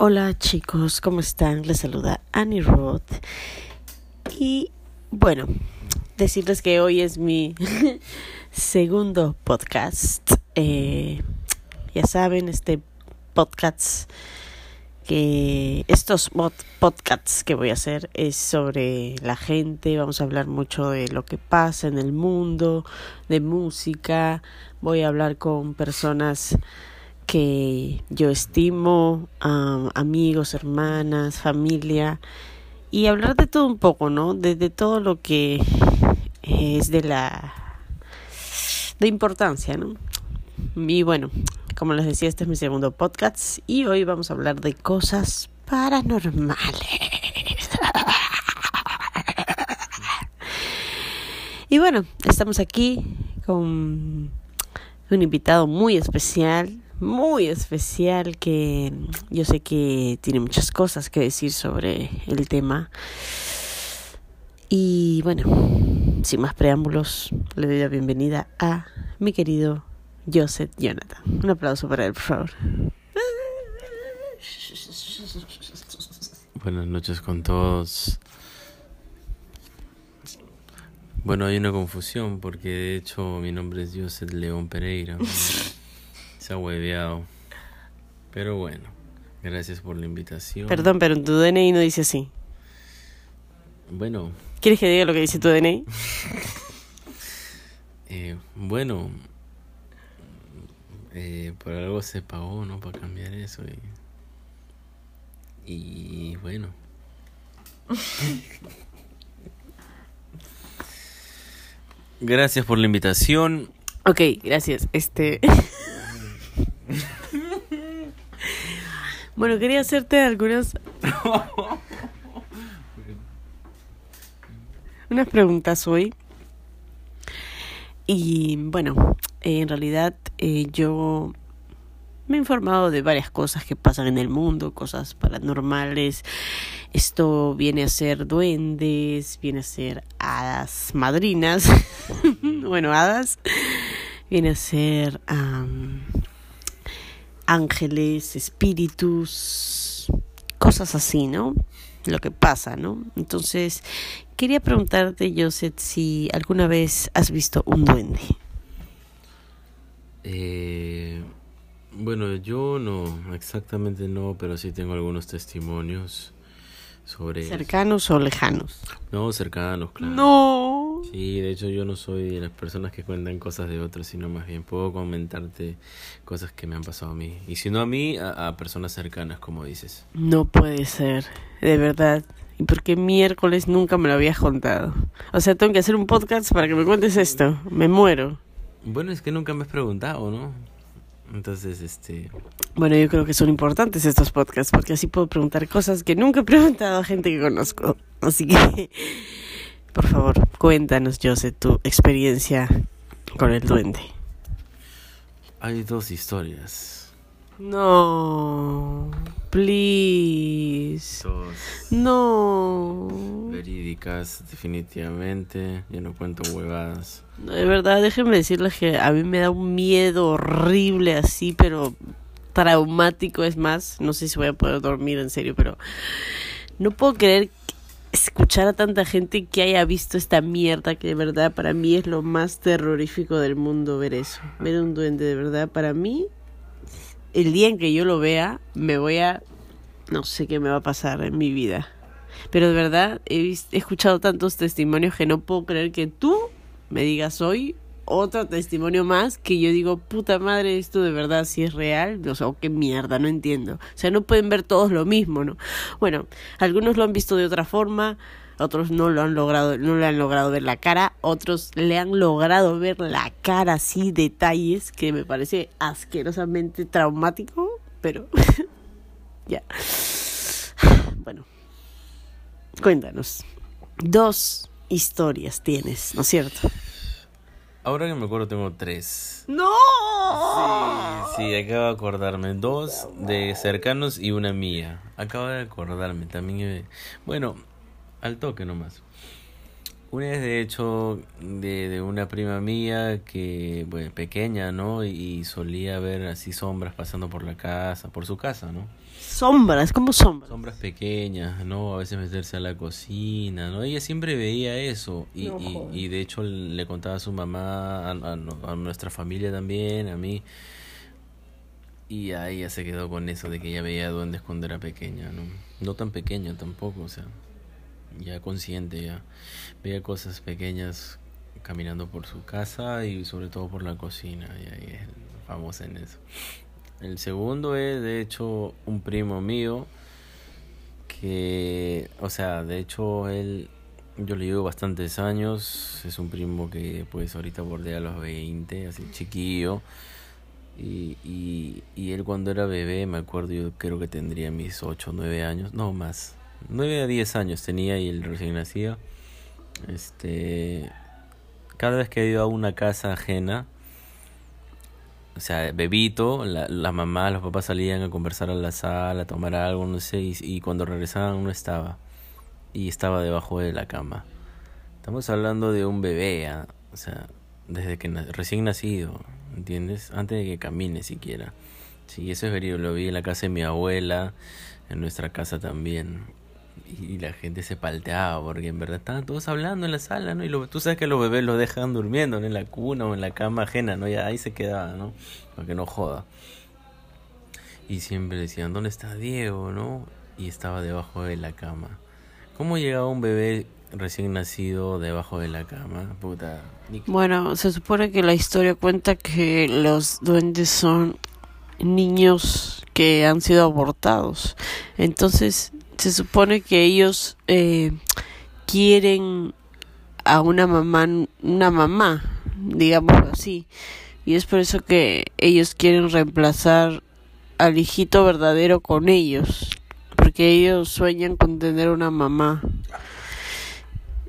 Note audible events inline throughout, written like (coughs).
Hola chicos, ¿cómo están? Les saluda Annie Roth. Y bueno, decirles que hoy es mi (laughs) segundo podcast. Eh, ya saben, este podcast que estos podcasts que voy a hacer es sobre la gente, vamos a hablar mucho de lo que pasa en el mundo, de música, voy a hablar con personas que yo estimo, amigos, hermanas, familia, y hablar de todo un poco, ¿no? De, todo lo que es de la de importancia, ¿no? Y bueno, como les decía, este es mi segundo podcast y hoy vamos a hablar de cosas paranormales. Y bueno, estamos aquí con un invitado muy especial, muy especial que yo sé que tiene muchas cosas que decir sobre el tema. Y bueno, sin más preámbulos, le doy la bienvenida a mi querido Joseph Jonathan. Un aplauso para él, por favor. Buenas noches con todos. Bueno, hay una confusión porque de hecho mi nombre es Joseph León Pereira. (laughs) Se ha hueveado. Pero bueno, gracias por la invitación. Perdón, pero tu DNI no dice así. Bueno. ¿Quieres que diga lo que dice tu DNI? (laughs) eh, bueno, eh, por algo se pagó, ¿no? Para cambiar eso. Y, y bueno. (laughs) Gracias por la invitación. Ok, gracias. Este. (laughs) bueno, quería hacerte algunas. (laughs) unas preguntas hoy. Y bueno, en realidad eh, yo me he informado de varias cosas que pasan en el mundo, cosas paranormales. Esto viene a ser duendes, viene a ser hadas madrinas, (laughs) bueno, hadas, viene a ser ángeles, espíritus, cosas así, ¿no? Lo que pasa, ¿no? Entonces, quería preguntarte, Joseph, si alguna vez has visto un duende. Eh, bueno, yo no, exactamente no, pero sí tengo algunos testimonios sobre... ¿Cercanos o lejanos? No, cercanos, claro. No. Sí, de hecho yo no soy de las personas que cuentan cosas de otros, sino más bien puedo comentarte cosas que me han pasado a mí. Y si no a mí, a, a personas cercanas, como dices. No puede ser, de verdad. ¿Y por qué miércoles nunca me lo habías contado? O sea, tengo que hacer un podcast para que me cuentes esto. Me muero. Bueno, es que nunca me has preguntado, ¿no? Entonces, este... Bueno, yo creo que son importantes estos podcasts porque así puedo preguntar cosas que nunca he preguntado a gente que conozco. Así que, por favor, cuéntanos, José, tu experiencia con el duende. Hay dos historias. No, please. Dos. No. Verídicas, definitivamente. Yo no cuento huevadas. De verdad, déjenme decirles que a mí me da un miedo horrible así, pero traumático es más. No sé si voy a poder dormir en serio, pero no puedo creer escuchar a tanta gente que haya visto esta mierda que de verdad para mí es lo más terrorífico del mundo ver eso. Ver un duende de verdad para mí el día en que yo lo vea me voy a no sé qué me va a pasar en mi vida. Pero de verdad he, he escuchado tantos testimonios que no puedo creer que tú me digas hoy otro testimonio más que yo digo, puta madre, esto de verdad si es real, o sea, qué mierda, no entiendo. O sea, no pueden ver todos lo mismo, ¿no? Bueno, algunos lo han visto de otra forma, otros no lo han logrado, no le han logrado ver la cara, otros le han logrado ver la cara así, detalles que me parece asquerosamente traumático, pero (laughs) ya. Bueno, cuéntanos. Dos historias tienes, ¿no es cierto? Ahora que me acuerdo tengo tres. ¡No! Sí, sí, acabo de acordarme. Dos de cercanos y una mía. Acabo de acordarme también. Bueno, al toque nomás. Una es de hecho de, de una prima mía que, bueno, pequeña, ¿no? Y solía ver así sombras pasando por la casa, por su casa, ¿no? Sombras, como sombras. Sombras pequeñas, ¿no? A veces meterse a la cocina, ¿no? Ella siempre veía eso y, y, y, de hecho le contaba a su mamá, a, a, a nuestra familia también, a mí. Y ahí ella se quedó con eso de que ella veía duendes cuando era pequeña, ¿no? No tan pequeña tampoco, o sea ya consciente, ya veía cosas pequeñas caminando por su casa y sobre todo por la cocina, y ahí es famosa en eso. El segundo es de hecho un primo mío que, o sea, de hecho él, yo le llevo bastantes años, es un primo que pues ahorita bordea los 20, así chiquillo. Y, y, y él cuando era bebé, me acuerdo, yo creo que tendría mis 8 o 9 años, no más, 9 a 10 años tenía y el recién nacido. Este, cada vez que iba a una casa ajena, o sea, bebito, la, la mamá, los papás salían a conversar a la sala, a tomar algo, no sé, y, y cuando regresaban no estaba. Y estaba debajo de la cama. Estamos hablando de un bebé, ¿ah? o sea, desde que recién nacido, ¿entiendes? Antes de que camine siquiera. Sí, eso es verídico, lo vi en la casa de mi abuela, en nuestra casa también y la gente se palteaba porque en verdad estaban todos hablando en la sala, ¿no? Y lo, tú sabes que los bebés los dejan durmiendo en la cuna o en la cama ajena, ¿no? Y ahí se quedaba, ¿no? Para que no joda. Y siempre decían, ¿dónde está Diego, no? Y estaba debajo de la cama. ¿Cómo llegaba un bebé recién nacido debajo de la cama? Puta. Bueno, se supone que la historia cuenta que los duendes son niños que han sido abortados. Entonces, se supone que ellos eh, quieren a una mamá, una mamá, digamos así. Y es por eso que ellos quieren reemplazar al hijito verdadero con ellos. Porque ellos sueñan con tener una mamá.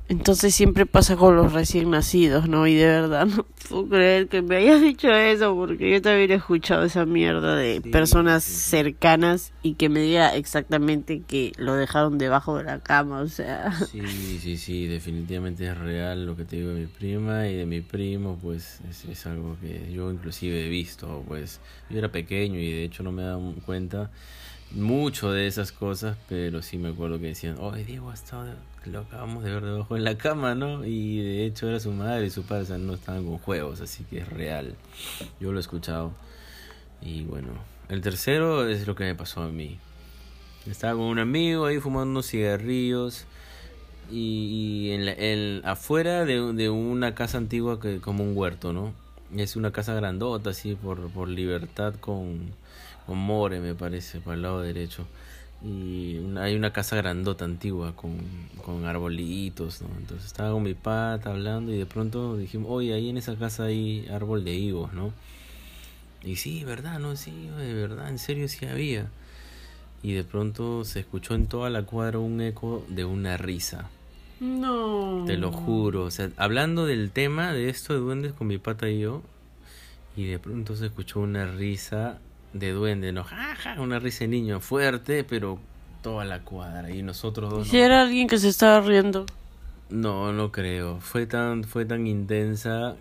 Entonces siempre pasa con los recién nacidos, ¿no? Y de verdad (laughs) no puedo creer que me hayas dicho eso, porque yo también he escuchado esa mierda de personas cercanas y que me diga exactamente que lo dejaron debajo de la cama, o sea. Sí, sí, sí, definitivamente es real lo que te digo de mi prima y de mi primo, pues es, es algo que yo inclusive he visto, pues yo era pequeño y de hecho no me he dado cuenta mucho de esas cosas, pero sí me acuerdo que decían, oh, Diego ha lo acabamos de ver debajo de la cama, ¿no? Y de hecho era su madre y su padre, o sea, no estaban con juegos, así que es real. Yo lo he escuchado. Y bueno, el tercero es lo que me pasó a mí. Estaba con un amigo ahí fumando unos cigarrillos y, y en, la, en afuera de, de una casa antigua que como un huerto, ¿no? Es una casa grandota así por, por libertad con con More, me parece, para el lado derecho. Y hay una casa grandota antigua con, con arbolitos, ¿no? Entonces estaba con mi pata hablando y de pronto dijimos, oye, ahí en esa casa hay árbol de higos, ¿no? Y sí, verdad, no, sí, de verdad, en serio sí había. Y de pronto se escuchó en toda la cuadra un eco de una risa. No. Te lo juro. O sea, hablando del tema de esto de duendes con mi pata y yo. Y de pronto se escuchó una risa de duende, ¿no? Ja, una risa de niño fuerte, pero toda la cuadra. Y nosotros dos. ¿Y si era alguien que se estaba riendo? No, no creo. Fue tan, fue tan intensa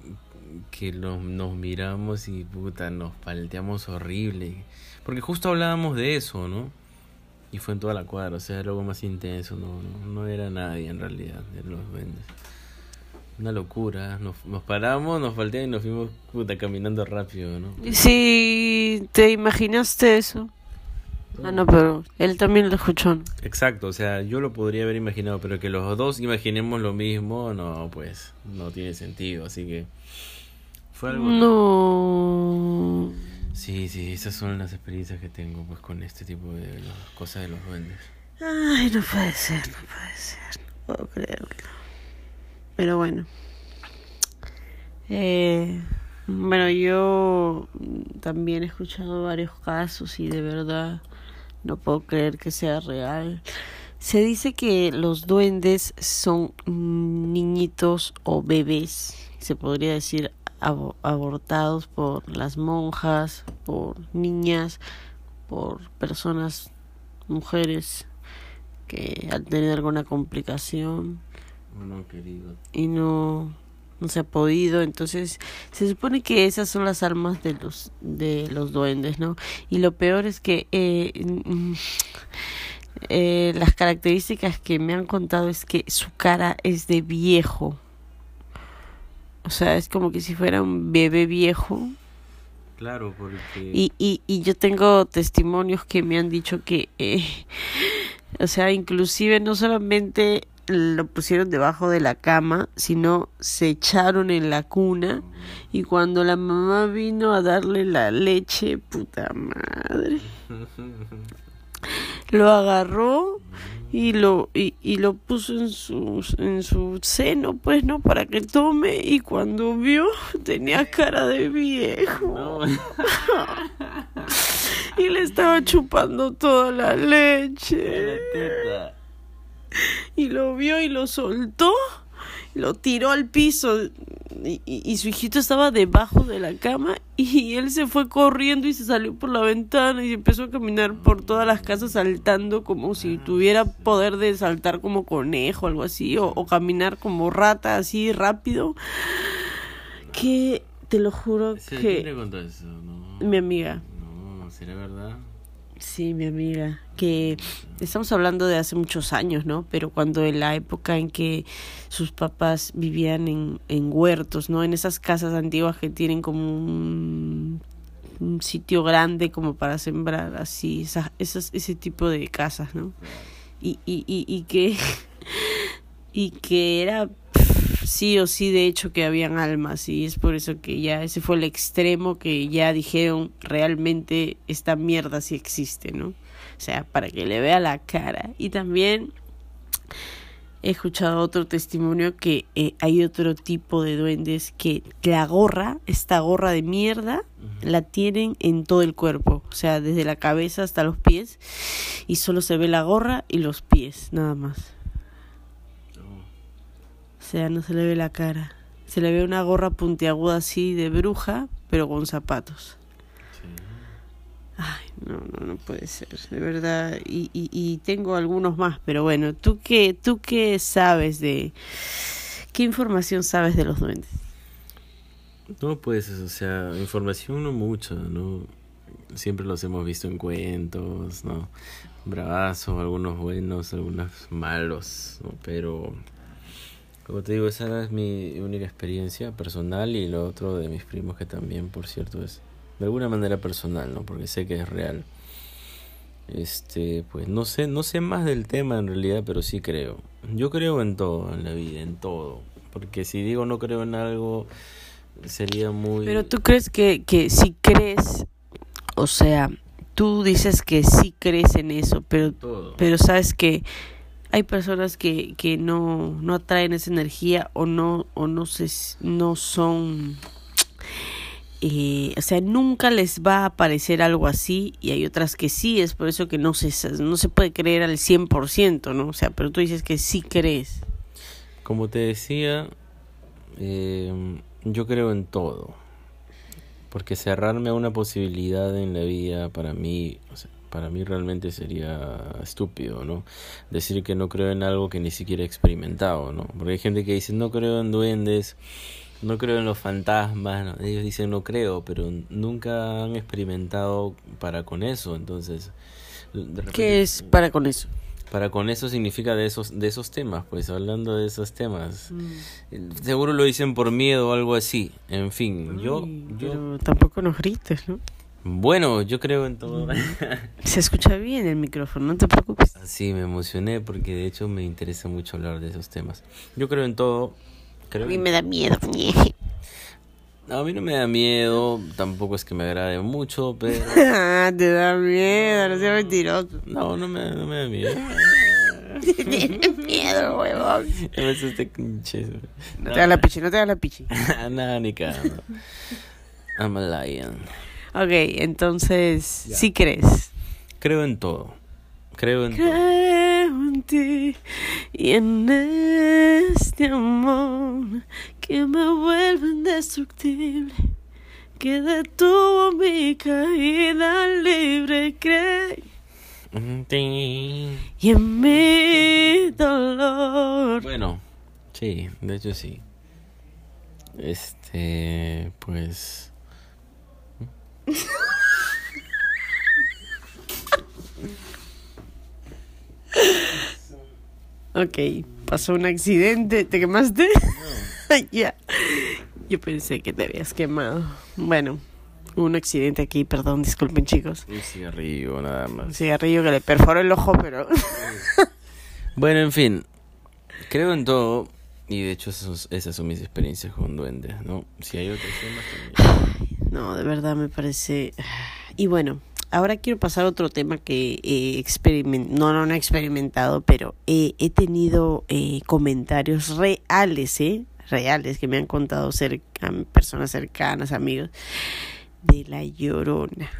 que nos, nos miramos y puta, nos palteamos horrible. Porque justo hablábamos de eso, ¿no? Y fue en toda la cuadra, o sea, era algo más intenso, no, no, no era nadie en realidad, de los duendes. Una locura. Nos, nos paramos, nos falté y nos fuimos puta, caminando rápido, ¿no? Sí, ¿te imaginaste eso? Ah, no, pero él también lo escuchó. ¿no? Exacto, o sea, yo lo podría haber imaginado, pero que los dos imaginemos lo mismo, no, pues no tiene sentido, así que fue algo... No. Sí, sí, esas son las experiencias que tengo pues con este tipo de cosas de los duendes. Ay, no puede ser, no puede ser, no puedo creerlo. Pero bueno. Eh, bueno, yo también he escuchado varios casos y de verdad no puedo creer que sea real. Se dice que los duendes son niñitos o bebés, se podría decir abortados por las monjas, por niñas, por personas, mujeres que han tenido alguna complicación no querido. y no no se ha podido. Entonces se supone que esas son las almas de los de los duendes no y lo peor es que eh, mm, eh, las características que me han contado es que su cara es de viejo. O sea es como que si fuera un bebé viejo. Claro, porque... y, y, y yo tengo testimonios que me han dicho que, eh, o sea, inclusive no solamente lo pusieron debajo de la cama, sino se echaron en la cuna y cuando la mamá vino a darle la leche, puta madre, (laughs) lo agarró y lo y, y lo puso en su en su seno pues no para que tome y cuando vio (laughs) tenía cara de viejo No. (laughs) y le estaba chupando toda la leche. teta. Y lo vio y lo soltó. Lo tiró al piso. Y, y- y su hijito estaba debajo de la cama. Y él se fue corriendo y se salió por la ventana. Y empezó a caminar por todas las casas saltando como si tuviera poder de saltar como conejo, algo así. O, o caminar como rata, así rápido. Que te lo juro Sí, ¿Quién le que. contó eso? No. Mi amiga. No, ¿será verdad? Sí, mi amiga, que estamos hablando de hace muchos años, ¿no? Pero cuando en la época en que sus papás vivían en, en huertos, ¿no? En esas casas antiguas que tienen como un, sitio grande como para sembrar, así, esas, ese tipo de casas, ¿no? Y, y, y, y que, (laughs) y que era sí o sí de hecho que habían almas y es por eso que ya ese fue el extremo que ya dijeron realmente esta mierda sí existe, ¿no? O sea, para que le vea la cara. Y también he escuchado otro testimonio que eh, hay otro tipo de duendes que la gorra, esta gorra de mierda, la tienen en todo el cuerpo, o sea, desde la cabeza hasta los pies y solo se ve la gorra y los pies, nada más. Sea, no se le ve la cara. Se le ve una gorra puntiaguda así de bruja, pero con zapatos. Sí. Ay, no, no, no puede ser, de verdad. Y, y, y tengo algunos más, pero bueno, ¿tú qué, ¿tú qué sabes de... ¿Qué información sabes de los duendes? No, pues, o sea, información no mucho, ¿no? Siempre los hemos visto en cuentos, ¿no? Bravazos, algunos buenos, algunos malos, ¿no? Pero, como te digo, esa es mi única experiencia personal y lo otro de mis primos que también, por cierto, es de alguna manera personal, ¿no? Porque sé que es real. Este, pues no sé, no sé más del tema en realidad, pero sí creo. Yo creo en todo en la vida, en todo. Porque si digo no creo en algo, sería muy... Pero tú crees que, que si crees, o sea, tú dices que sí crees en eso, pero, todo. pero sabes que hay personas que, que no, no atraen esa energía o no, o no, se, no son... eh, o sea, nunca les va a aparecer algo así y hay otras que sí, es por eso que no se, no se puede creer al 100%, ¿no? O sea, pero tú dices que sí crees. Como te decía, eh, yo creo en todo. Porque cerrarme a una posibilidad en la vida para mí, o sea, para mí realmente sería estúpido, ¿no? Decir que no creo en algo que ni siquiera he experimentado, ¿no? Porque hay gente que dice, no creo en duendes, no creo en los fantasmas, ¿no? ellos dicen no creo, pero nunca han experimentado para con eso, entonces... repente- ¿Qué es para con eso? Para con eso significa de esos, de esos temas, pues hablando de esos temas. Eh, Seguro lo dicen por miedo o algo así. En fin, yo, yo, Pero tampoco nos grites, ¿no? Bueno, yo creo en todo. (laughs) Se escucha bien el micrófono, no te preocupes. Sí, me emocioné porque de hecho me interesa mucho hablar de esos temas. Yo creo en todo. Creo A mí en- me da miedo. No, (laughs) a mí no me da miedo, tampoco es que me agrade mucho, pero (laughs) Ah, te da miedo, no seas mentiroso. no, no me, no me da miedo. Tienes miedo, huevón. A veces te pinches. No te da la pichi, no te da la pichi. Nada, ni cagando. I'm a lion. Ok, entonces, Ya. sí crees. Creo en todo. Creo en todo. Creo en ti y en este amor que me vuelve indestructible, que detuvo mi caída libre. Creo En ti. y en mi dolor. Bueno, Sí, de hecho sí. Este, pues... Ok, pasó un accidente, ¿te quemaste? (laughs) ya. Yo pensé que te habías quemado. Bueno, un accidente aquí, perdón, disculpen chicos. Un cigarrillo nada Un más. cigarrillo que le perforó el ojo, pero... Bueno, en fin, creo en todo y de hecho esas, esas son mis experiencias con duendes, ¿no? Si hay otros temas también. No, de verdad me parece... Y bueno, ahora quiero pasar a otro tema que he experimentado, no, no, no he experimentado, pero he, he tenido eh, comentarios reales, ¿eh? Reales que me han contado cerca, personas cercanas, amigos, de la llorona.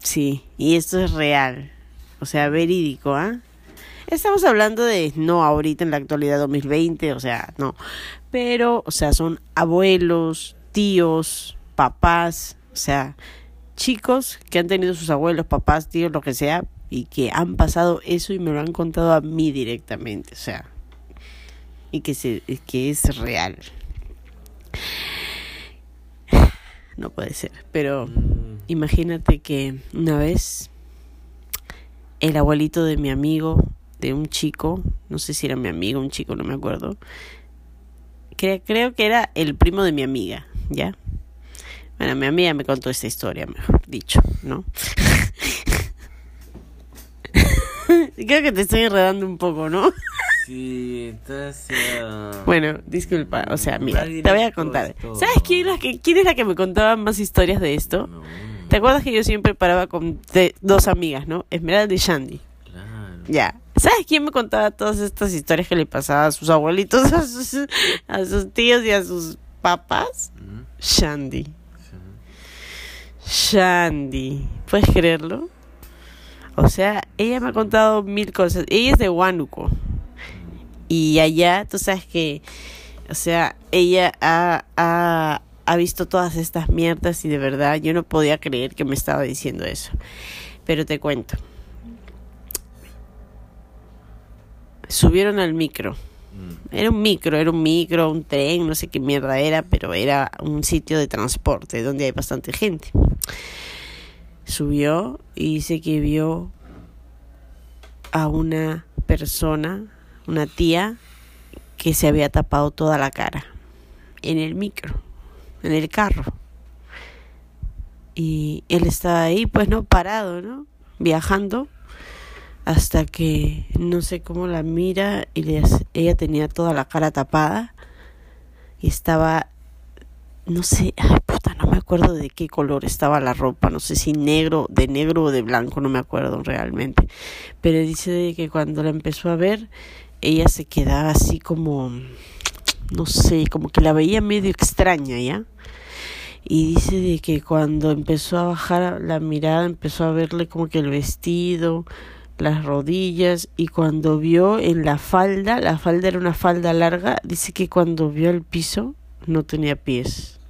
Sí, y esto es real, o sea, verídico, ¿ah? Estamos hablando de, no ahorita en la actualidad 2020, o sea, no, pero, o sea, son abuelos, tíos, papás, o sea, chicos que han tenido sus abuelos, papás, tíos, lo que sea, y que han pasado eso y me lo han contado a mí directamente, o sea, y que, se, que es real. No puede ser, pero Mm, imagínate que una vez el abuelito de mi amigo, de un chico, no sé si era mi amigo, un chico, no me acuerdo, cre- creo que era el primo de mi amiga, ¿ya? Bueno, mi amiga me contó esta historia, mejor dicho, ¿no? (laughs) creo que te estoy enredando un poco, ¿no? Sí, estás ya... Bueno, disculpa, o sea, mira, te voy a contar. ¿Sabes quién es, la que, quién es la que me contaba más historias de esto? No, ¿Te acuerdas que yo siempre paraba con te- dos amigas, ¿no? Esmeralda y Shandy. Ya. ¿Sabes quién me contaba todas estas historias que le pasaba a sus abuelitos, (laughs) a sus, a sus tíos y a sus papás? Mm, Shandy. sí. Shandy. ¿Puedes creerlo? O sea, ella me ha contado mil cosas. Ella es de Huánuco. Y allá, tú sabes que, o sea, ella ha, ha, ha visto todas estas mierdas y de verdad yo no podía creer que me estaba diciendo eso. Pero te cuento. Subieron al micro. Mm, Era un micro, era un micro, un tren, no sé qué mierda era, pero era un sitio de transporte donde hay bastante gente. Subió y dice que vio a una persona, una tía, que se había tapado toda la cara en el micro, en el carro. Y él estaba ahí, pues no, parado, ¿no? Viajando hasta que no sé cómo la mira y ella tenía toda la cara tapada y estaba no sé, ay puta, no me acuerdo de qué color estaba la ropa, no sé si negro, de negro o de blanco, no me acuerdo realmente. Pero dice que cuando la empezó a ver, ella se quedaba así como no sé, como que la veía medio extraña, ¿ya? Y dice de que cuando empezó a bajar la mirada, empezó a verle como que el vestido, las rodillas y cuando vio en la falda, la falda era una falda larga, dice que cuando vio el piso no tenía pies.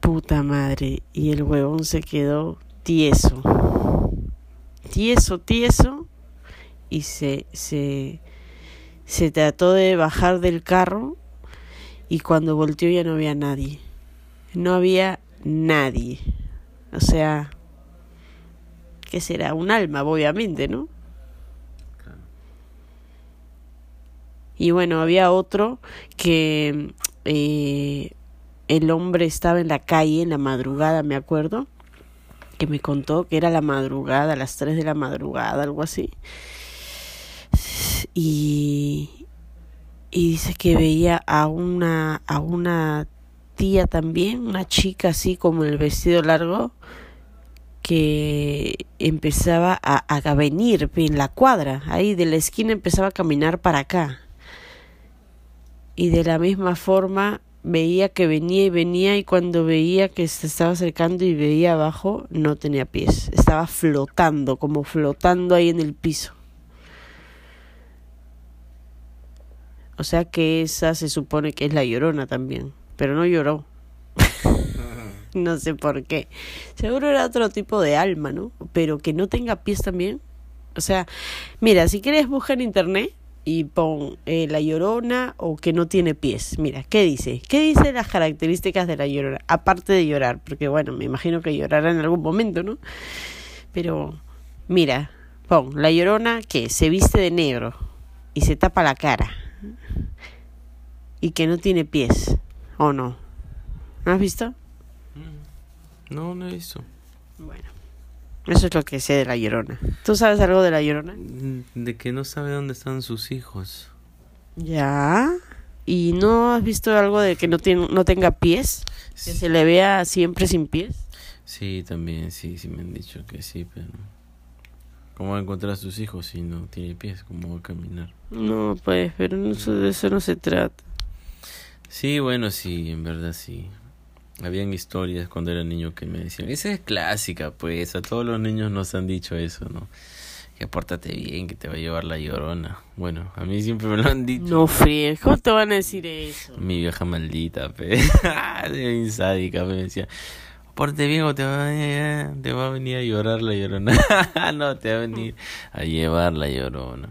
Puta madre, y el huevón se quedó tieso. Tieso, tieso y se se se trató de bajar del carro y cuando volteó ya no había nadie. No había nadie. O sea, ¿qué será? Un alma, obviamente, ¿no? Y bueno, había otro que eh, el hombre estaba en la calle en la madrugada, me acuerdo, que me contó que era la madrugada, a las 3 de la madrugada, algo así. Y, y dice que veía a una, a una tía también, una chica así como el vestido largo, que empezaba a, a venir en la cuadra, ahí de la esquina empezaba a caminar para acá. Y de la misma forma veía que venía y venía y cuando veía que se estaba acercando y veía abajo no tenía pies, estaba flotando, como flotando ahí en el piso. O sea que esa se supone que es la llorona también, pero no lloró. (laughs) no sé por qué. Seguro era otro tipo de alma, ¿no? Pero que no tenga pies también. O sea, mira, si quieres buscar en internet y pon eh, la llorona o que no tiene pies. Mira, ¿qué dice? ¿Qué dice las características de la llorona? Aparte de llorar, porque bueno, me imagino que llorará en algún momento, ¿no? Pero, mira, pon la llorona que se viste de negro y se tapa la cara y que no tiene pies, ¿o no? ¿No has visto? No, no he visto. Bueno, eso es lo que sé de la llorona. ¿Tú sabes algo de la llorona? De que no sabe dónde están sus hijos. Ya. ¿Y no has visto algo de que no, tiene, no tenga pies? Que se le vea siempre sin pies. Sí, también, sí, sí me han dicho que sí, pero... ¿Cómo va a encontrar a sus hijos si no tiene pies? ¿Cómo va a caminar? No, pues, pero no, de eso no se trata. Sí, bueno, sí, en verdad sí. Habían historias cuando era niño que me decían, esa es clásica, pues, a todos los niños nos han dicho eso, ¿no? Que pórtate bien, que te va a llevar la llorona. Bueno, a mí siempre me lo han dicho. No fríes, ¿cómo te van a decir eso? Mi vieja maldita, pe. (laughs) Bien sádica, me decía, pórtate bien o te va, a, te va a venir a llorar la llorona. (laughs) no, te va a venir a llevar la llorona.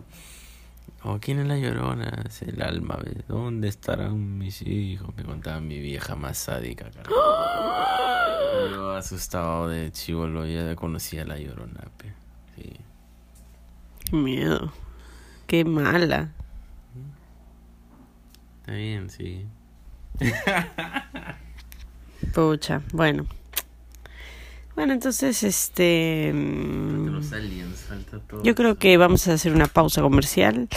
¿O quién es la llorona? Es el alma. ¿ves? ¿Dónde estarán mis hijos? Me contaba mi vieja más sádica. carajo. (gasps) Yo asustado de chivolo, ya conocía a la llorona. Pe. Sí. Qué miedo. Qué mala. Está bien, sí. Pucha, bueno. Bueno, entonces, este... Mm, los aliens, falta todo. Yo creo que vamos a hacer una pausa comercial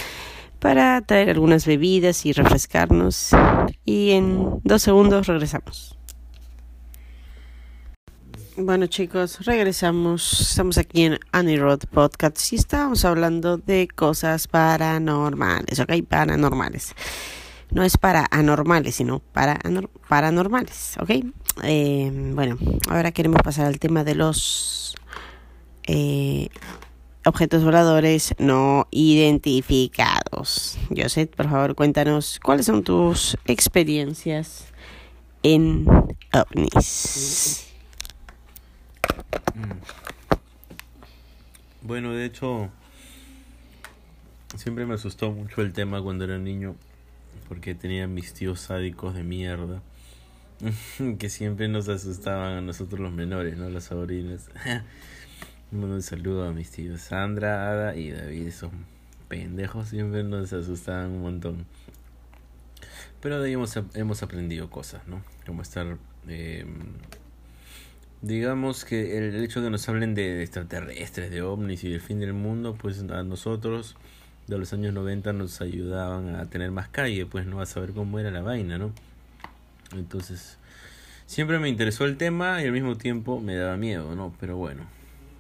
para traer algunas bebidas y refrescarnos. Y en dos segundos regresamos. Bueno chicos, regresamos. Estamos aquí en Annie Road Podcast y estamos hablando de cosas paranormales, ¿ok? Paranormales. No es para anormales, sino para anor- paranormales, ¿ok? Eh, bueno, ahora queremos pasar al tema de los eh, objetos voladores no identificados. Joseph, por favor, cuéntanos cuáles son tus experiencias en ovnis. Bueno, de hecho, siempre me asustó mucho el tema cuando era niño, porque tenía mis tíos sádicos de mierda, (laughs) que siempre nos asustaban a nosotros los menores, ¿no? Los sobrinos. (laughs) Un saludo a mis tíos Sandra, Ada y David, esos pendejos siempre nos asustaban un montón. Pero de ahí hemos, hemos aprendido cosas, ¿no? Como estar... Eh, Digamos que el hecho de que nos hablen de extraterrestres, de ovnis y del fin del mundo, pues a nosotros de los años 90 nos ayudaban a tener más calle, pues no a saber cómo era la vaina, ¿no? Entonces, siempre me interesó el tema y al mismo tiempo me daba miedo, ¿no? Pero bueno,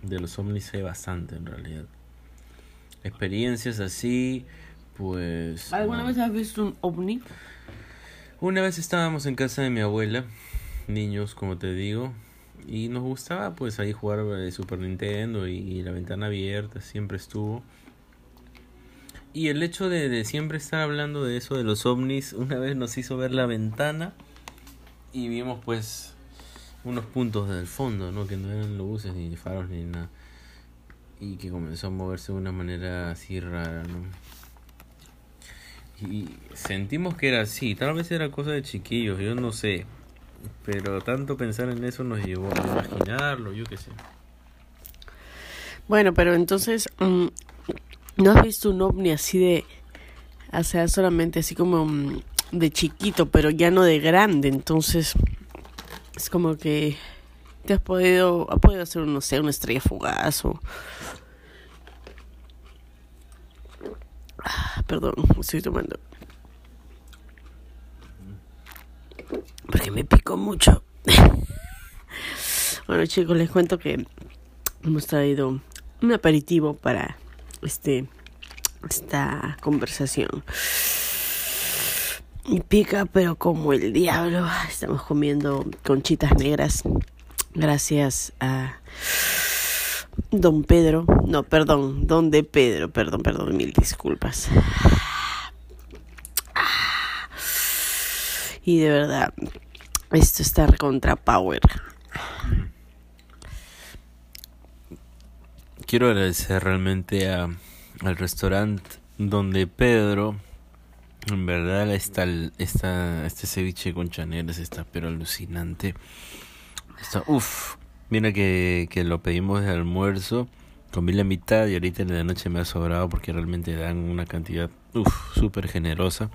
de los ovnis hay bastante en realidad. Experiencias así, pues... ¿Alguna bueno. vez has visto un ovni? Una vez estábamos en casa de mi abuela, niños, como te digo, y nos gustaba pues ahí jugar eh, Super Nintendo y, y la ventana abierta, siempre estuvo. Y el hecho de, de siempre estar hablando de eso, de los ovnis, (laughs) una vez nos hizo ver la ventana y vimos pues unos puntos del fondo, ¿no? Que no eran luces ni faros ni nada. Y que comenzó a moverse de una manera así rara, ¿no? Y sentimos que era así, tal vez era cosa de chiquillos, yo no sé. Pero tanto pensar en eso nos llevó a imaginarlo, yo qué sé. Bueno, pero entonces, mm, ¿no has visto un ovni así de, o sea, solamente así como mm, de chiquito, pero ya no de grande? Entonces, es como que te has podido, ha podido hacer, no sé, una estrella fugaz o... Ah, perdón, estoy tomando. Porque me picó mucho. (laughs) bueno, chicos, les cuento que hemos traído un aperitivo para este esta conversación y pica, pero como el diablo. Estamos comiendo conchitas negras. Gracias a Don Pedro. No, perdón, Don de Pedro. Perdón, perdón, mil disculpas. Y de verdad, esto está contra Power. Quiero agradecer realmente a, al restaurante donde Pedro en verdad, está, está, este ceviche con chaneras está pero alucinante. Está, uff, mira que, que lo pedimos de almuerzo, comí la mitad y ahorita en la noche me ha sobrado porque realmente dan una cantidad, uff, súper generosa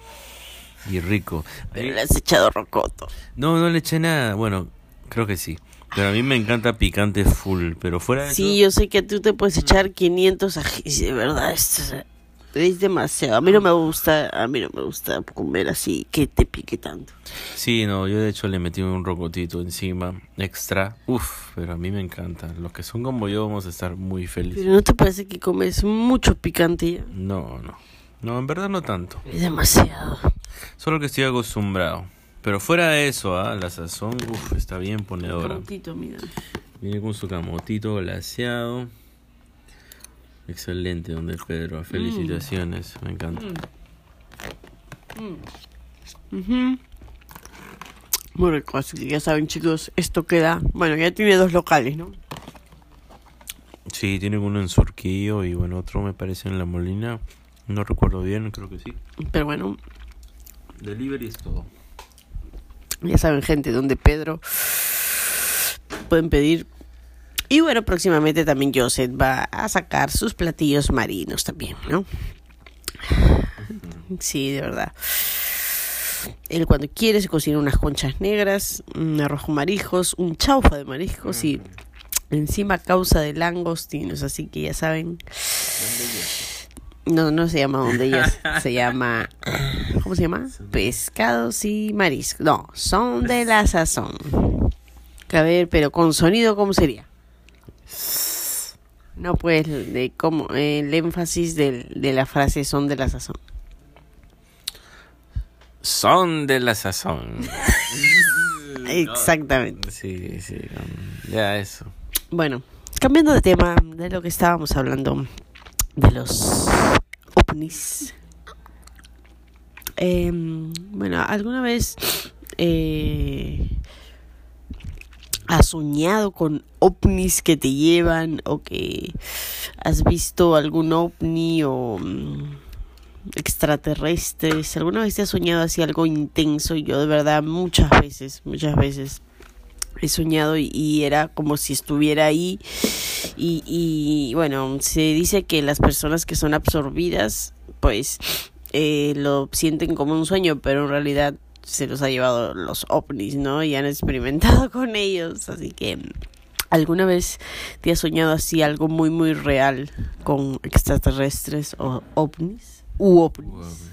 y rico. Pero le has echado rocoto. No, no le eché nada, bueno, creo que sí. Pero a mí me encanta picante full, pero fuera de Sí, yo sé que tú te puedes echar 500 ajís, de verdad, esto es, es demasiado. A mí no me gusta, a mí no me gusta comer así que te pique tanto. Sí, no, yo de hecho le metí un rocotito encima, extra. Uf, pero a mí me encanta. Los que son como yo vamos a estar muy felices. Pero ¿no te parece que comes mucho picante ya? No, no. No, en verdad no tanto. Es demasiado. Solo que estoy acostumbrado. Pero fuera de eso, ¿ah? la sazón, uf, está bien ponedora. Camotito, mira. Viene con su camotito glaseado. Excelente, donde Pedro. Felicitaciones, me encanta. Ujú. Muy rico, así que ya saben chicos, esto queda, bueno, ya tiene dos locales, ¿no? Sí, tiene uno en Surquillo y bueno, otro me parece en La Molina. No recuerdo bien, creo que sí. Pero bueno, Delivery es todo. ya saben gente, donde Pedro pueden pedir. Y bueno, próximamente también Joseph va a sacar sus platillos marinos también, ¿no? Sí, de verdad. Él cuando quiere se cocina unas conchas negras, un arroz con mariscos, un chaufa de mariscos y encima causa de langostinos, así que ya saben. No, no se llama donde ellas, (laughs) se llama, ¿cómo se llama? Pescados y mariscos. No, son de la sazón. A ver, pero con sonido, ¿cómo sería? No, pues, de cómo, el énfasis del- de la frase son de la sazón. Son de la sazón. (laughs) Exactamente. Sí, sí, um, ya eso. Bueno, cambiando de tema de lo que estábamos hablando de los ovnis. Em, bueno, ¿alguna vez eh, has soñado con ovnis que te llevan o que has visto algún ovni o mm, extraterrestres? ¿Alguna vez te has soñado así algo intenso? Yo de verdad muchas veces, muchas veces he soñado y, era como si estuviera ahí y, y bueno, se dice que las personas que son absorbidas pues eh, lo sienten como un sueño, pero en realidad se los ha llevado los ovnis, ¿no? Y han experimentado (laughs) con ellos, así que ¿alguna vez te has soñado así algo muy muy real con extraterrestres o ovnis? U ovnis.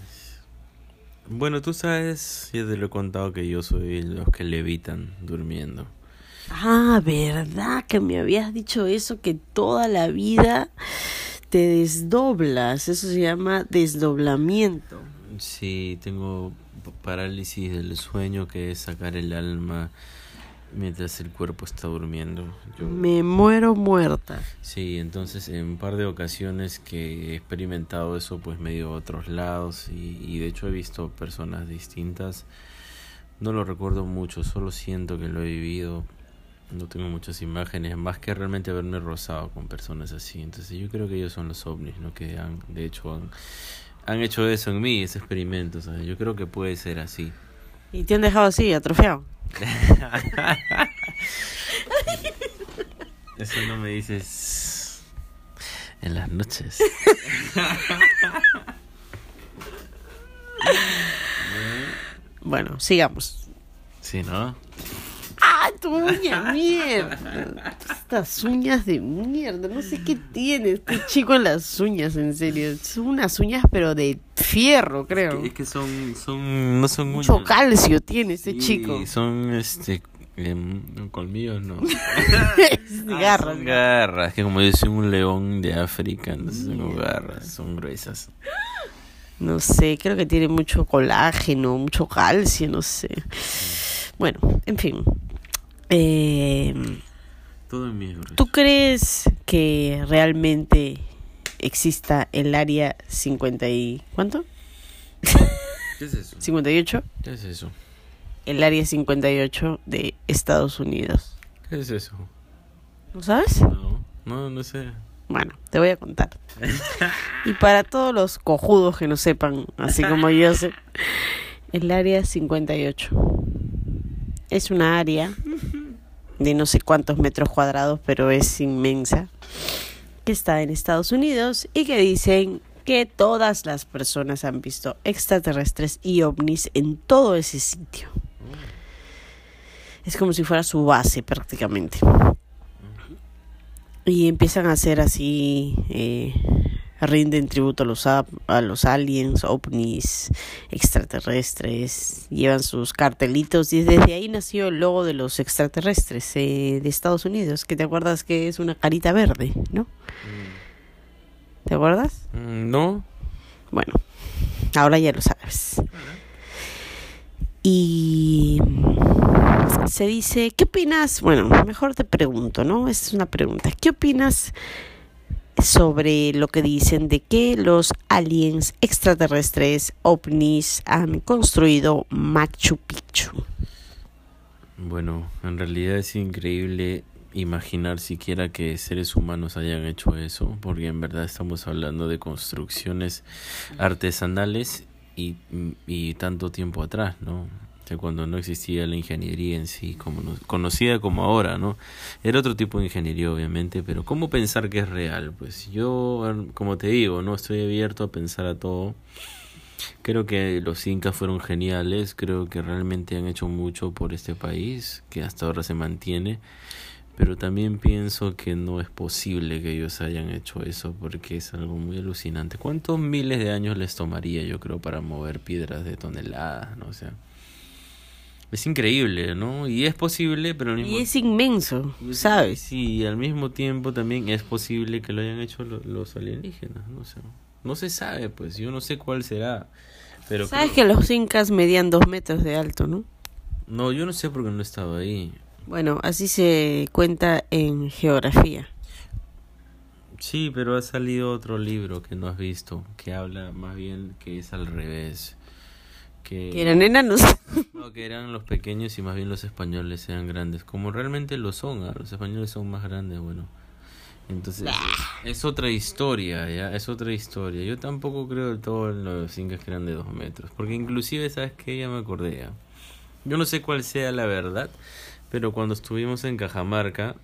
Bueno, tú sabes, ya te lo he contado que yo soy los que levitan durmiendo. Ah, verdad que me habías dicho eso, que toda la vida te desdoblas, eso se llama desdoblamiento. Sí, tengo parálisis del sueño que es sacar el alma mientras el cuerpo está durmiendo. Yo, Me muero muerta. Sí, entonces en un par de ocasiones que he experimentado eso, pues me he ido a otros lados y, y de hecho he visto personas distintas. No lo recuerdo mucho, solo siento que lo he vivido. No tengo muchas imágenes, más que realmente haberme rozado con personas así. Entonces yo creo que ellos son los ovnis, ¿no? Que han, de hecho, han, han hecho eso en mí, ese experimento. ¿sabes? Yo creo que puede ser así. Y te han dejado así, atrofiado. (laughs) Eso no me dices en las noches. (laughs) Bueno, sigamos. Sí, ¿no? ¡Ah, tu uña, mierda! Estas uñas de mierda, no sé qué tiene este chico en las uñas, en serio. Son unas uñas, pero de fierro, creo. Es que son, son, no son Mucho uñas. calcio tiene este Sí, chico. Son, este, em, colmillos, no. (laughs) (laughs) Es Ah, garras. Son garras, que como yo soy un león de África, entonces tengo garras, son gruesas. No sé, creo que tiene mucho colágeno, mucho calcio, no sé. Bueno, en fin. Eh, Todo en. ¿Tú crees que realmente exista el área 50 y... ¿Cuánto? ¿Qué es eso? 58. ¿Qué es eso? El área 58 de Estados Unidos. ¿Qué es eso? ¿No sabes? No, no, no sé. Bueno, te voy a contar. Y para todos los cojudos que no sepan, así como yo sé, el área 58 es una área de no sé cuántos metros cuadrados, pero es inmensa, que está en Estados Unidos y que dicen que todas las personas han visto extraterrestres y ovnis en todo ese sitio. Es como si fuera su base prácticamente. Y empiezan a hacer así, eh, rinden tributo a los, a, los aliens, ovnis, extraterrestres, llevan sus cartelitos y desde ahí nació el logo de los extraterrestres eh, de Estados Unidos, que te acuerdas que es una carita verde, ¿no? ¿Te acuerdas? Mm, No. Bueno, ahora ya lo sabes. Y se dice, ¿qué opinas? Bueno, mejor te pregunto, ¿no? Esta es una pregunta. ¿Qué opinas sobre lo que dicen de que los aliens extraterrestres ovnis han construido Machu Picchu? Bueno, en realidad es increíble imaginar siquiera que seres humanos hayan hecho eso, porque en verdad estamos hablando de construcciones artesanales y, y tanto tiempo atrás, ¿no? Sea, cuando no existía la ingeniería en sí, como nos- conocida como ahora, ¿no? Era otro tipo de ingeniería, obviamente, pero ¿cómo pensar que es real? Pues yo, como te digo, no estoy abierto a pensar a todo. Creo que los incas fueron geniales, creo que realmente han hecho mucho por este país, que hasta ahora se mantiene, pero también pienso que no es posible que ellos hayan hecho eso porque es algo muy alucinante. ¿Cuántos miles de años les tomaría, yo creo, para mover piedras de toneladas, no? O sea, es increíble, ¿no? Y es posible, pero al mismo Y es inmenso, y es- ¿sabes? Sí, al mismo tiempo también es posible que lo hayan hecho lo- los alienígenas, no sé. No se sabe, pues, yo no sé cuál será. Pero Sabes creo- que los incas medían dos metros de alto, ¿no? No, yo no sé porque no he estado ahí. Bueno, así se cuenta en geografía. Sí, pero ha salido otro libro que no has visto, que habla más bien que es al revés. Que, Que eran enanos. (laughs) Que eran los pequeños y más bien los españoles eran grandes, como realmente lo son, ¿ah? los españoles son más grandes, bueno. Entonces, es otra historia, ya, es otra historia. Yo tampoco creo del todo en los incas que eran de dos metros, porque inclusive, ¿sabes qué? Ya me acordé, ya. Yo no sé cuál sea la verdad, pero cuando estuvimos en Cajamarca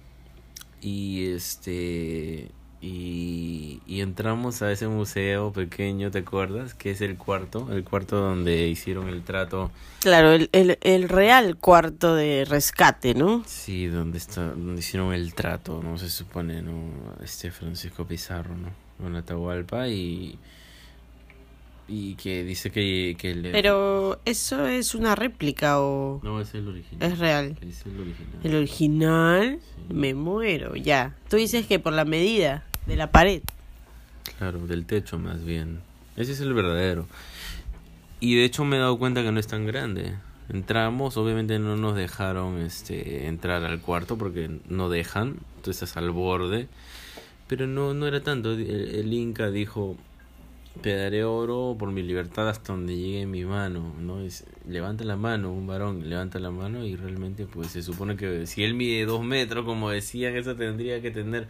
y este y, y entramos a ese museo pequeño, ¿te acuerdas? Que es el cuarto, el cuarto donde hicieron el trato Claro, el, el, el real cuarto de rescate, ¿no? Sí, donde está, donde hicieron el trato, no se supone, no, este Francisco Pizarro, ¿no? Con Atahualpa y y que dice que, que le Pero eso es una réplica o no es el original. es real. Es el original. El original, Sí. me muero, ya. Tú dices que por la medida de la pared. Claro, del techo más bien. Ese es el verdadero. Y de hecho me he dado cuenta que no es tan grande. Entramos, obviamente no nos dejaron este entrar al cuarto porque no dejan, tú estás al borde. Pero no no era tanto, el, el Inca dijo, te daré oro por mi libertad hasta donde llegue mi mano, ¿no? Levanta la mano, un varón levanta la mano y realmente pues se supone que si él mide dos metros, como decían, eso tendría que tener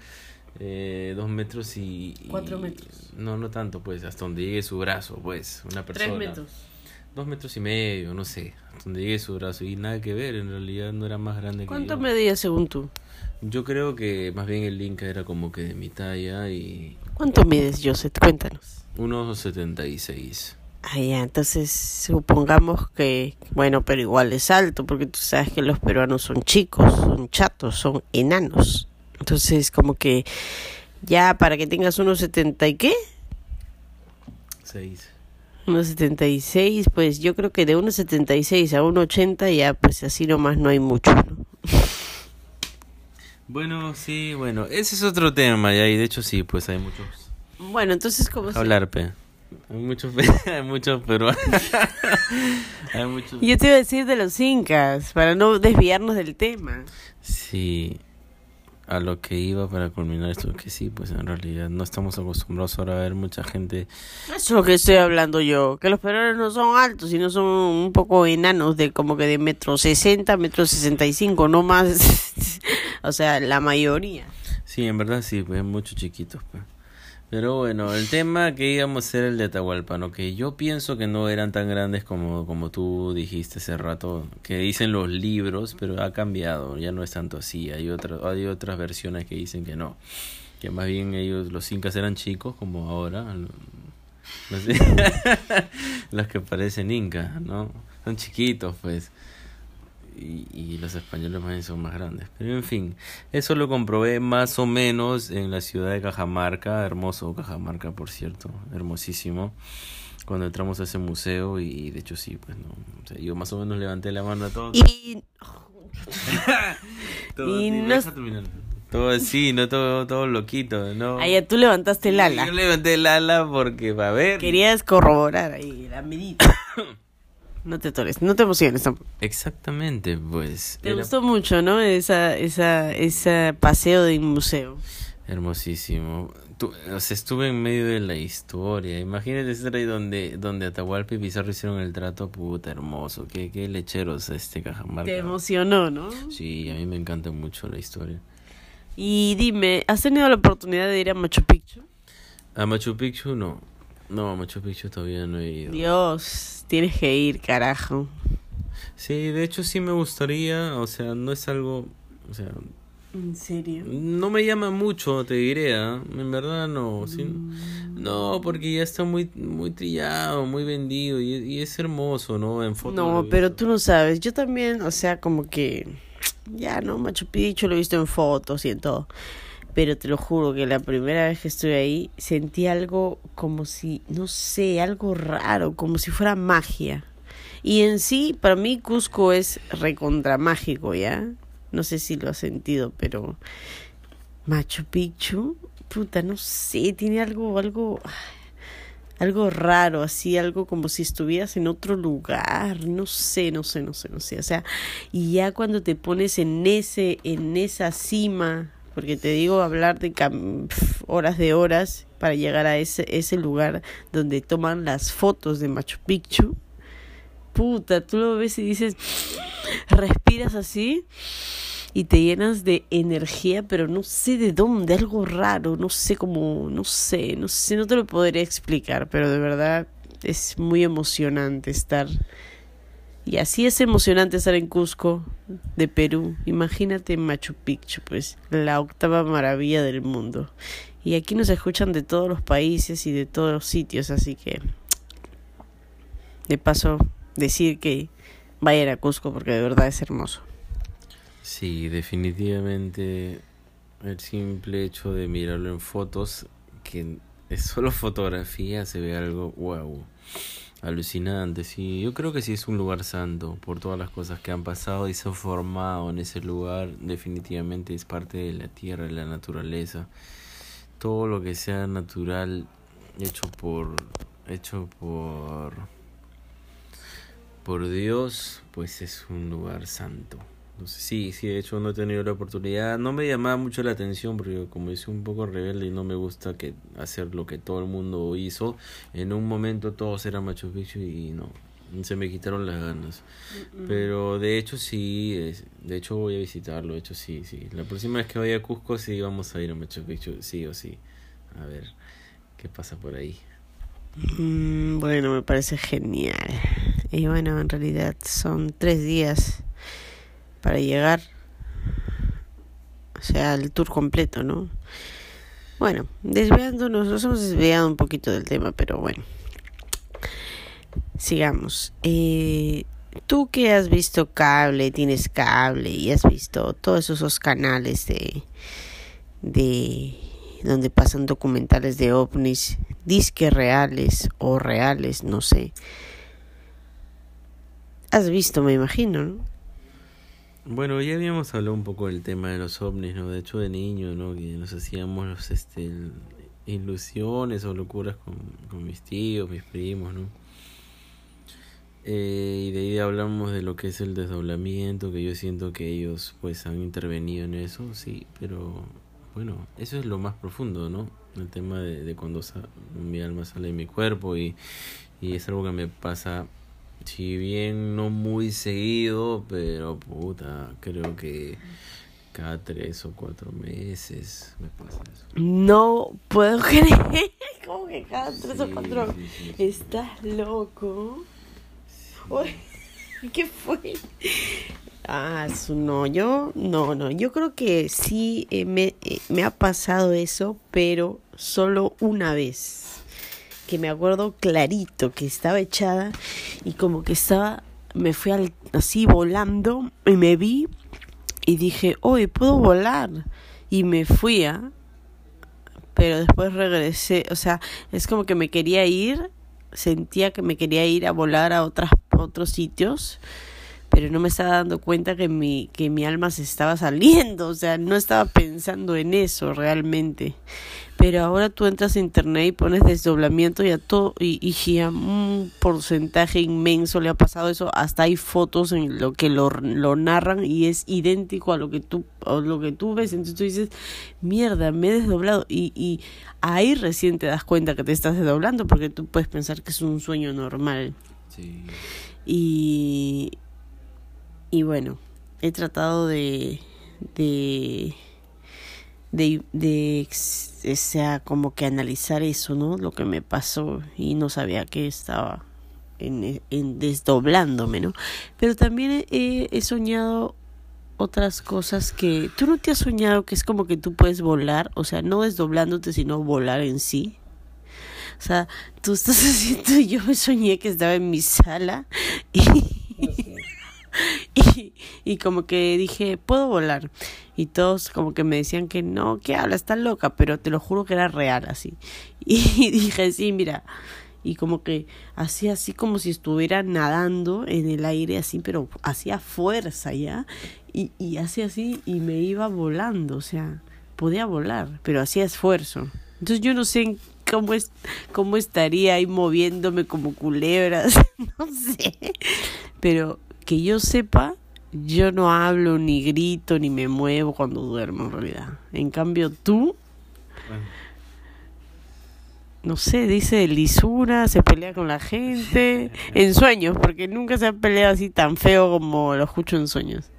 eh, dos metros y, y- Cuatro metros. No, no tanto, pues, hasta donde llegue su brazo, pues, una persona. Dos metros y medio, no sé, hasta donde llegue su brazo y nada que ver, en realidad no era más grande ¿Cuánto que yo. medía según tú? Yo creo que más bien el Inca era como que de mi talla y ¿Cuánto mides, Joseph? Cuéntanos. unos 76. Ah, ya, entonces supongamos que, bueno, pero igual es alto, porque tú sabes que los peruanos son chicos, son chatos, son enanos. Entonces, como que ya para que tengas unos 70 y qué, 6. unos 76, pues yo creo que de unos 76 a unos 80 ya, pues así nomás no hay mucho, ¿no? (laughs) Bueno, sí, bueno, ese es otro tema ya y de hecho sí, pues hay muchos Bueno, entonces como se- hablar, pe. Hay muchos (laughs) hay muchos peruanos. (laughs) hay muchos Yo te iba a decir de los incas, para no desviarnos del tema. Sí, a lo que iba para culminar esto, que sí, pues en realidad no estamos acostumbrados ahora a ver mucha gente. Eso es lo que estoy hablando yo, que los peruanos no son altos, sino son un poco enanos, de como que de metro sesenta, metro sesenta y cinco, no más, (laughs) o sea, la mayoría. Sí, en verdad sí, pues muchos chiquitos, pues. Pero bueno, el tema que íbamos a ser el de Atahualpa, ¿no? Que yo pienso que no eran tan grandes como, como tú dijiste hace rato, que dicen los libros, pero ha cambiado, ya no es tanto así. Hay, otras hay otras versiones que dicen que no, que más bien ellos, los incas eran chicos, como ahora, no sé, (laughs) los que parecen incas, ¿no? Son chiquitos, pues y, y los españoles más son más grandes. Pero en fin, eso lo comprobé más o menos en la ciudad de Cajamarca, hermoso Cajamarca por cierto, hermosísimo. Cuando entramos a ese museo y de hecho sí, pues no, o sea, yo más o menos levanté la mano a todos. Y, (laughs) todo, y no- todo así, no todo, todo loquito, ¿no? ah, ya tú levantaste el ala. Yo levanté el ala porque, a ver. Querías corroborar ahí la medida. (coughs) No te atores, no te emociones tampoco. Exactamente, pues. Te era gustó mucho, ¿no? Esa, esa, ese paseo de museo. Hermosísimo. Tu- o sea, estuve en medio de la historia. Imagínate estar ahí donde, donde Atahualpa y Pizarro hicieron el trato, puta, hermoso. Qué, qué lecheros este Cajamarca. Te emocionó, ¿no? Sí, a mí me encanta mucho la historia. Y dime, ¿has tenido la oportunidad de ir a Machu Picchu? A Machu Picchu no. No, Machu Picchu todavía no he ido. Dios, tienes que ir, carajo. Sí, de hecho sí me gustaría, o sea, no es algo, o sea, ¿En serio? no me llama mucho, te diré, ¿ah? en verdad no, sí. Mm. No, porque ya está muy muy trillado, muy vendido y, y es hermoso, ¿no? En fotos lo No, pero tú no sabes. Yo también, o sea, como que. Ya, ¿no? Machu Picchu lo he visto en fotos y en todo. Pero te lo juro que la primera vez que estuve ahí sentí algo como si, no sé, algo raro, como si fuera magia. Y en sí, para mí Cusco es recontra mágico, ¿ya? No sé si lo has sentido, pero Machu Picchu, puta, no sé, tiene algo, algo, algo raro, así, algo como si estuvieras en otro lugar, no sé, no sé, no sé, no sé, o sea, y ya cuando te pones en ese, en esa cima, porque te digo hablar de cam- horas de horas para llegar a ese, ese lugar donde toman las fotos de Machu Picchu, puta, tú lo ves y dices, respiras así y te llenas de energía, pero no sé de dónde, algo raro, no sé cómo, no sé, no sé, no te lo podría explicar, pero de verdad es muy emocionante estar. Y así es emocionante estar en Cusco, de Perú. Imagínate Machu Picchu, pues, la octava maravilla del mundo. Y aquí nos escuchan de todos los países y de todos los sitios, así que, de paso, decir que vayan a Cusco porque de verdad es hermoso. Sí, definitivamente el simple hecho de mirarlo en fotos, que es solo fotografía, se ve algo wow, alucinante. Sí, yo creo que sí es un lugar santo por todas las cosas que han pasado y se han formado en ese lugar. Definitivamente es parte de la tierra, de la naturaleza. Todo lo que sea natural, hecho por, hecho por, por Dios, pues es un lugar santo. Entonces, sí, sí, de hecho no he tenido la oportunidad. No me llamaba mucho la atención porque como yo soy un poco rebelde y no me gusta que hacer lo que todo el mundo hizo, en un momento todos eran Machu Picchu y no, se me quitaron las ganas. Pero de hecho sí, es- de hecho voy a visitarlo, de hecho sí, sí. La próxima vez que vaya a Cusco sí vamos a ir a Machu Picchu, sí o sí. A ver qué pasa por ahí. Mm, bueno, me parece genial. Y bueno, en realidad son tres días para llegar. O sea, el tour completo, ¿no? Bueno, desviándonos, nos hemos desviado un poquito del tema, pero bueno. Sigamos. Eh, Tú que has visto cable, tienes cable y has visto todos esos canales de, de donde pasan documentales de ovnis, disque reales o reales, no sé. Has visto, me imagino, ¿no? Bueno, ya habíamos hablado un poco del tema de los ovnis, ¿no? De hecho, de niño, ¿no? Que nos hacíamos los, este, ilusiones o locuras con, con mis tíos, mis primos, ¿no? Eh, y de ahí hablamos de lo que es el desdoblamiento, que yo siento que ellos pues han intervenido en eso, sí, pero bueno, eso es lo más profundo, ¿no? El tema de, de cuando mi alma sale de mi cuerpo y, y es algo que me pasa, si bien no muy seguido, pero puta, creo que cada tres o cuatro meses me pasa eso. No puedo (laughs) creer. ¿Cómo que cada tres o cuatro? sí, sí, sí. ¿Estás loco? Uy, (laughs) ¿Qué fue? Ah, su no, yo no, no, yo creo que sí eh, me, eh, me ha pasado eso, pero solo una vez. Que me acuerdo clarito que estaba echada y como que estaba, me fui al, así volando y me vi y dije, hoy puedo volar. Y me fui a, pero después regresé, o sea, es como que me quería ir, sentía que me quería ir a volar a otras, otros sitios, pero no me estaba dando cuenta que mi, que mi alma se estaba saliendo, o sea, no estaba pensando en eso realmente. Pero ahora tú entras a internet y pones desdoblamiento y a todo, y, y a un porcentaje inmenso le ha pasado eso, hasta hay fotos en lo que lo, lo narran y es idéntico a lo que tú, a lo que tú ves, entonces tú dices, mierda, me he desdoblado, y, y ahí recién te das cuenta que te estás desdoblando, porque tú puedes pensar que es un sueño normal. Sí. Y, y bueno, he tratado de, de, de, de, o sea, como que analizar eso, ¿no? Lo que me pasó y no sabía que estaba en, en desdoblándome, ¿no? Pero también he, he soñado otras cosas que tú no te has soñado que es como que tú puedes volar, o sea, no desdoblándote, sino volar en sí. O sea, tú estás (laughs) haciendo, yo me soñé que estaba en mi sala y, (laughs) y, y como que dije, puedo volar. Y todos como que me decían que no, que habla, está loca, pero te lo juro que era real así. (laughs) Y dije, sí, mira. Y como que hacía así como si estuviera nadando en el aire así, pero hacía fuerza ya. Y, y hacía así y me iba volando, o sea, podía volar, pero hacía esfuerzo. Entonces yo no sé cómo es cómo estaría ahí moviéndome como culebras, (laughs) no sé. Pero que yo sepa, yo no hablo ni grito ni me muevo cuando duermo en realidad. En cambio tú, Bueno, no sé, dice lisura, se pelea con la gente (laughs) en sueños, porque nunca se ha peleado así tan feo como lo escucho en sueños.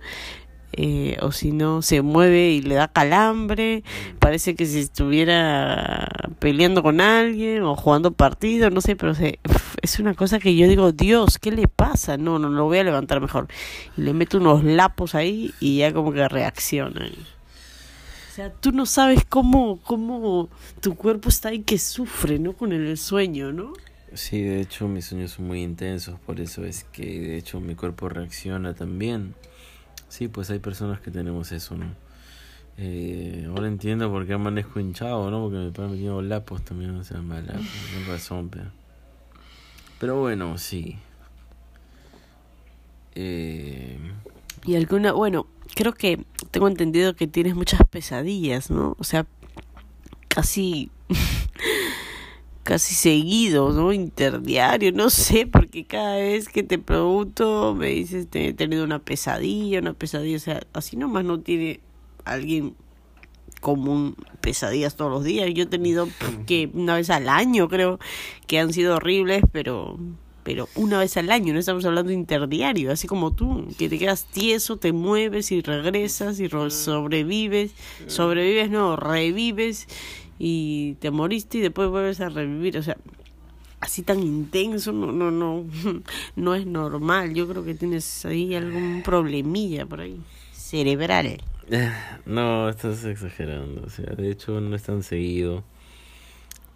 Eh, o si no, se mueve y le da calambre, parece que si estuviera peleando con alguien o jugando partido, no sé, pero se, es una cosa que yo digo, Dios, ¿qué le pasa? No, no, lo voy a levantar mejor. Y le meto unos lapos ahí y ya como que reacciona. O sea, tú no sabes cómo, cómo tu cuerpo está ahí que sufre, ¿no? Con el sueño, ¿no? Sí, de hecho mis sueños son muy intensos, por eso es que de hecho mi cuerpo reacciona también. Sí, pues hay personas que tenemos eso, ¿no? Eh, ahora entiendo por qué amanezco hinchado, ¿no? Porque me están metiendo lapos también, o sea, mala, (laughs) con razón, pero... Pero bueno, sí. Eh, Y alguna, bueno, creo que tengo entendido que tienes muchas pesadillas, ¿no? O sea, casi, (laughs) casi seguido, ¿no? Interdiario, no sé, porque cada vez que te pregunto me dices, "Te- he tenido una pesadilla, una pesadilla, o sea, así nomás no tiene alguien común pesadillas todos los días. Yo he tenido que una vez al año, creo, que han sido horribles, pero pero una vez al año, no estamos hablando interdiario, así como tú, que te quedas tieso, te mueves y regresas y sobrevives, sobrevives, no, revives y te moriste y después vuelves a revivir, o sea, así tan intenso, no, no, no, (laughs) no es normal, yo creo que tienes ahí algún problemilla por ahí, cerebral. No, estás exagerando. O sea, de hecho no es tan seguido.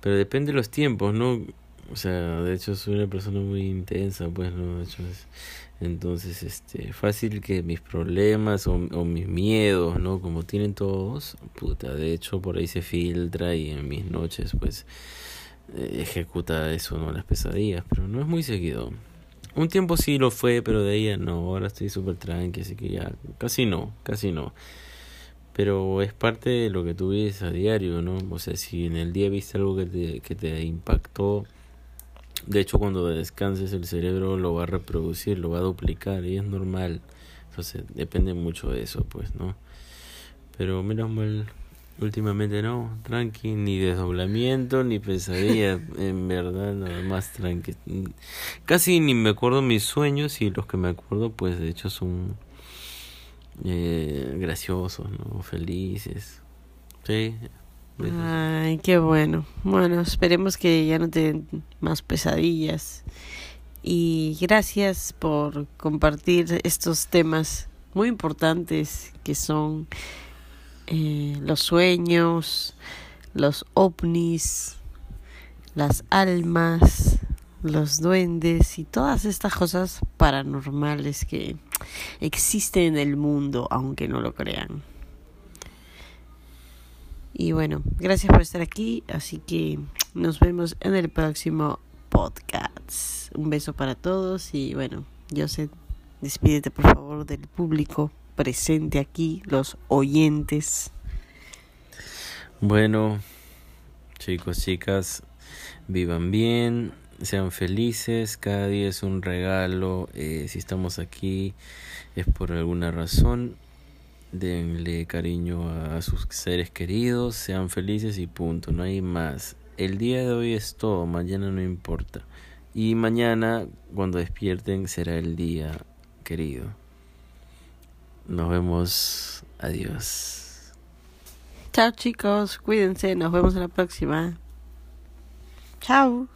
Pero depende de los tiempos, ¿no? O sea, de hecho soy una persona muy intensa, pues, ¿no? De hecho es... Entonces, este, fácil que mis problemas o, o mis miedos, ¿no? Como tienen todos, puta, de hecho por ahí se filtra y en mis noches, pues, eh, ejecuta eso, ¿no? Las pesadillas, pero no es muy seguido. Un tiempo sí lo fue, pero de ahí no. Ahora estoy súper tranqui, así que ya casi no, casi no. Pero es parte de lo que tú vives a diario, ¿no? O sea, si en el día viste algo que te, que te impactó, de hecho cuando descanses el cerebro lo va a reproducir, lo va a duplicar y es normal. Entonces depende mucho de eso, pues, ¿no? Pero menos mal, últimamente no, tranqui, ni desdoblamiento, ni pesadilla, (laughs) en verdad, nada más tranqui. Casi ni me acuerdo mis sueños y los que me acuerdo, pues de hecho son eh, graciosos, ¿no? Felices. Sí. Ay, qué bueno. Bueno, esperemos que ya no te den más pesadillas. Y gracias por compartir estos temas muy importantes que son eh, los sueños, los ovnis, las almas, los duendes y todas estas cosas paranormales que existen en el mundo, aunque no lo crean. Y bueno, gracias por estar aquí, así que nos vemos en el próximo podcast. Un beso para todos y bueno, sé, despídete por favor del público presente aquí, los oyentes. Bueno, chicos, chicas, vivan bien, sean felices, cada día es un regalo, eh, si estamos aquí es por alguna razón, denle cariño a sus seres queridos, sean felices y punto, no hay más. El día de hoy es todo, mañana no importa. Y mañana, cuando despierten, será el día querido. Nos vemos. Adiós. Chao chicos, cuídense, nos vemos en la próxima. Chao.